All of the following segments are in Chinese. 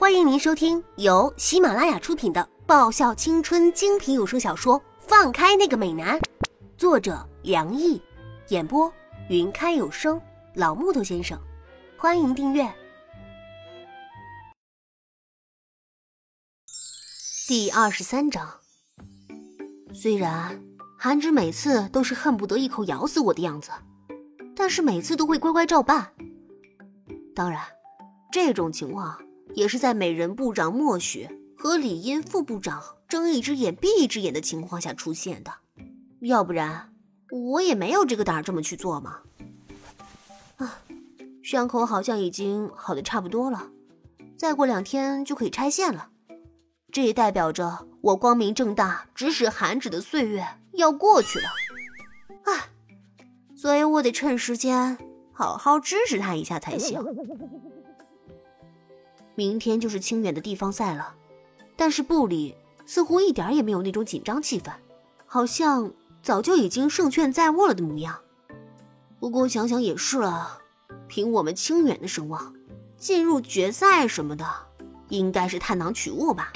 欢迎您收听由喜马拉雅出品的爆笑青春精品有声小说《放开那个美男》，作者梁毅，演播云开有声老木头先生。欢迎订阅第二十三章。虽然韩芷每次都是恨不得一口咬死我的样子，但是每次都会乖乖照办。当然，这种情况。也是在美人部长莫雪和李英副部长睁一只眼闭一只眼的情况下出现的，要不然我也没有这个胆这么去做嘛。啊，伤口好像已经好的差不多了，再过两天就可以拆线了，这也代表着我光明正大指使韩芷的岁月要过去了。啊，所以我得趁时间好好支持他一下才行。明天就是清远的地方赛了，但是部里似乎一点也没有那种紧张气氛，好像早就已经胜券在握了的模样。不过想想也是啊，凭我们清远的声望，进入决赛什么的，应该是探囊取物吧。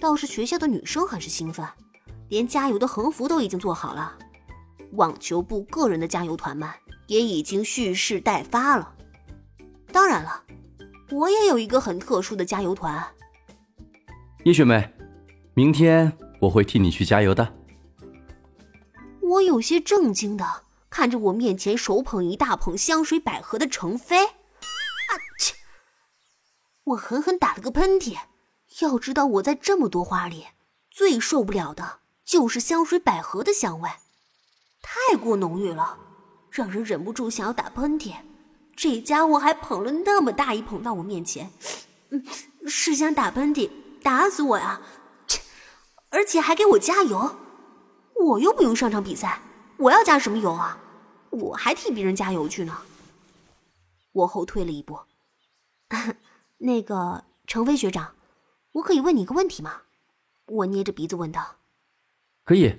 倒是学校的女生很是兴奋，连加油的横幅都已经做好了，网球部个人的加油团们也已经蓄势待发了。当然了，我也有一个很特殊的加油团。叶雪梅，明天我会替你去加油的。我有些震惊的看着我面前手捧一大捧香水百合的程飞，啊切！我狠狠打了个喷嚏。要知道我在这么多花里最受不了的就是香水百合的香味，太过浓郁了，让人忍不住想要打喷嚏。这家伙还捧了那么大一捧到我面前，嗯，是想打喷嚏打死我呀！切，而且还给我加油，我又不用上场比赛，我要加什么油啊？我还替别人加油去呢。我后退了一步，那个程飞学长，我可以问你一个问题吗？我捏着鼻子问道。可以，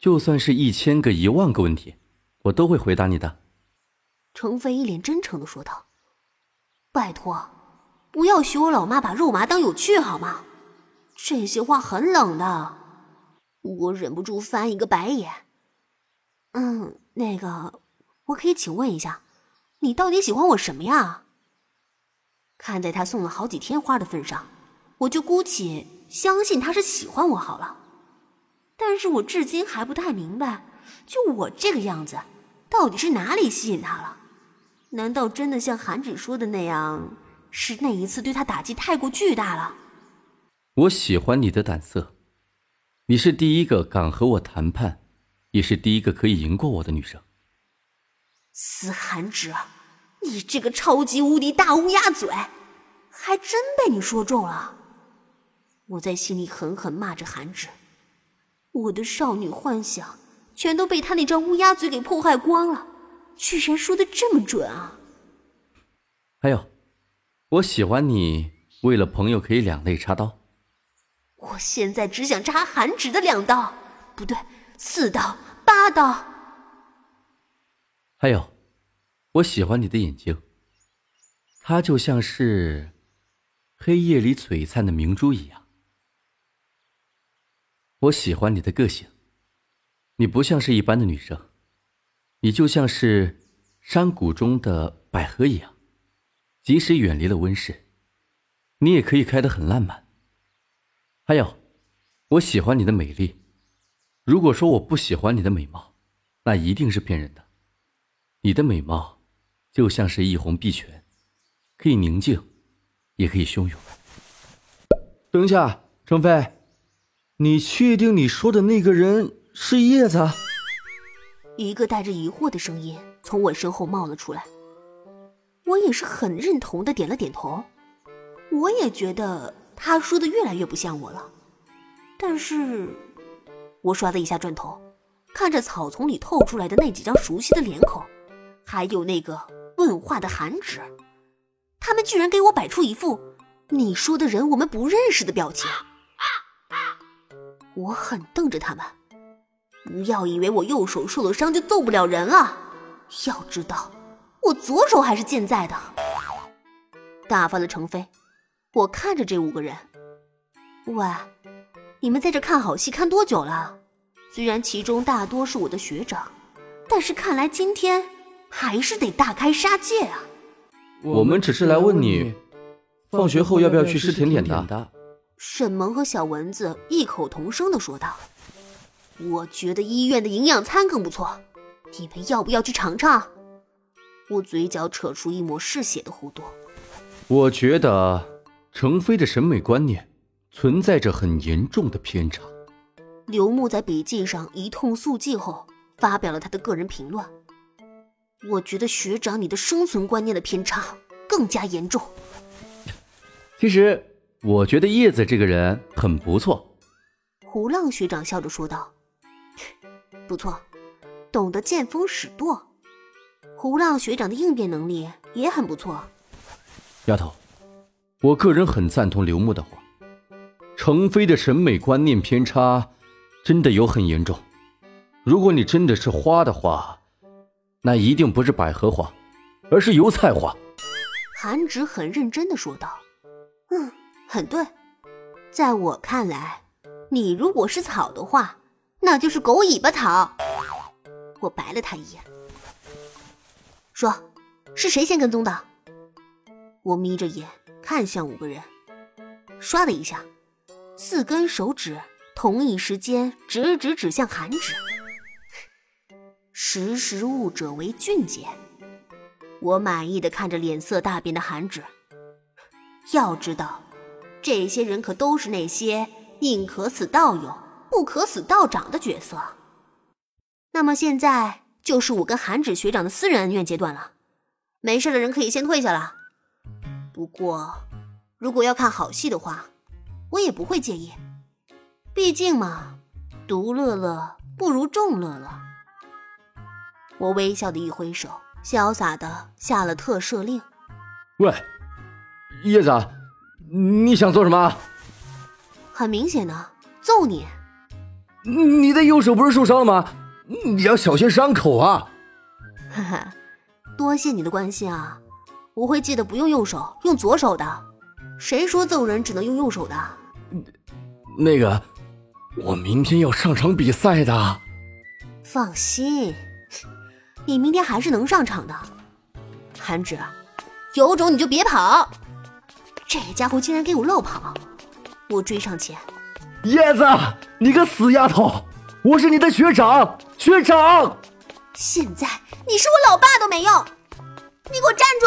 就算是一千个、一万个问题，我都会回答你的。程飞一脸真诚的说道：“拜托，不要学我老妈把肉麻当有趣好吗？这些话很冷的。”我忍不住翻一个白眼。嗯，那个，我可以请问一下，你到底喜欢我什么呀？看在他送了好几天花的份上，我就姑且相信他是喜欢我好了。但是我至今还不太明白，就我这个样子，到底是哪里吸引他了？难道真的像韩芷说的那样，是那一次对他打击太过巨大了？我喜欢你的胆色，你是第一个敢和我谈判，也是第一个可以赢过我的女生。死韩芷，你这个超级无敌大乌鸦嘴，还真被你说中了！我在心里狠狠骂着韩芷，我的少女幻想全都被他那张乌鸦嘴给破坏光了。居然说的这么准啊！还有，我喜欢你，为了朋友可以两肋插刀。我现在只想插韩芷的两刀，不对，四刀、八刀。还有，我喜欢你的眼睛，它就像是黑夜里璀璨的明珠一样。我喜欢你的个性，你不像是一般的女生。你就像是山谷中的百合一样，即使远离了温室，你也可以开得很烂漫。还有，我喜欢你的美丽。如果说我不喜欢你的美貌，那一定是骗人的。你的美貌就像是一泓碧泉，可以宁静，也可以汹涌。等一下，程飞，你确定你说的那个人是叶子？一个带着疑惑的声音从我身后冒了出来，我也是很认同的点了点头。我也觉得他说的越来越不像我了，但是，我唰的一下转头，看着草丛里透出来的那几张熟悉的脸孔，还有那个问话的韩芷，他们居然给我摆出一副你说的人我们不认识的表情。我狠瞪着他们。不要以为我右手受了伤就揍不了人了，要知道我左手还是健在的。打发了程飞。我看着这五个人，喂，你们在这看好戏看多久了？虽然其中大多是我的学长，但是看来今天还是得大开杀戒啊！我们只是来问你，放学后要不要去吃甜点的？沈萌和小蚊子异口同声的说道：“我觉得医院的营养餐更不错，你们要不要去尝尝？”我嘴角扯出一抹嗜血的弧度。我觉得程飞的审美观念存在着很严重的偏差。刘牧在笔记上一通速记后，发表了他的个人评论。我觉得学长你的生存观念的偏差更加严重。其实我觉得叶子这个人很不错。胡浪学长笑着说道：“不错，懂得见风使舵。胡浪学长的应变能力也很不错。”丫头，我个人很赞同刘牧的话，程飞的审美观念偏差。真的有很严重。如果你真的是花的话，那一定不是百合花，而是油菜花。韩芷很认真的说道：“嗯，很对。在我看来，你如果是草的话，那就是狗尾巴草。”我白了他一眼，说：“是谁先跟踪的？”我眯着眼看向五个人，唰的一下，四根手指。同一时间，直直指向韩芷。识时务者为俊杰。我满意的看着脸色大变的韩芷。要知道，这些人可都是那些宁可死道友，不可死道长的角色。那么现在就是我跟韩芷学长的私人恩怨阶段了。没事的人可以先退下了。不过，如果要看好戏的话，我也不会介意。毕竟嘛，独乐乐不如众乐乐。我微笑的一挥手，潇洒的下了特赦令。喂，叶子，你想做什么？很明显的，揍你。你的右手不是受伤了吗？你要小心伤口啊。哈哈，多谢你的关心啊，我会记得不用右手，用左手的。谁说揍人只能用右手的？那个。我明天要上场比赛的。放心，你明天还是能上场的。韩芷，有种你就别跑！这家伙竟然给我漏跑，我追上前。叶子，你个死丫头！我是你的学长，学长。现在你是我老爸都没用，你给我站住！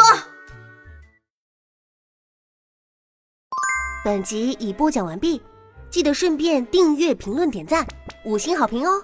本集已播讲完毕。记得顺便订阅、评论、点赞，五星好评哦！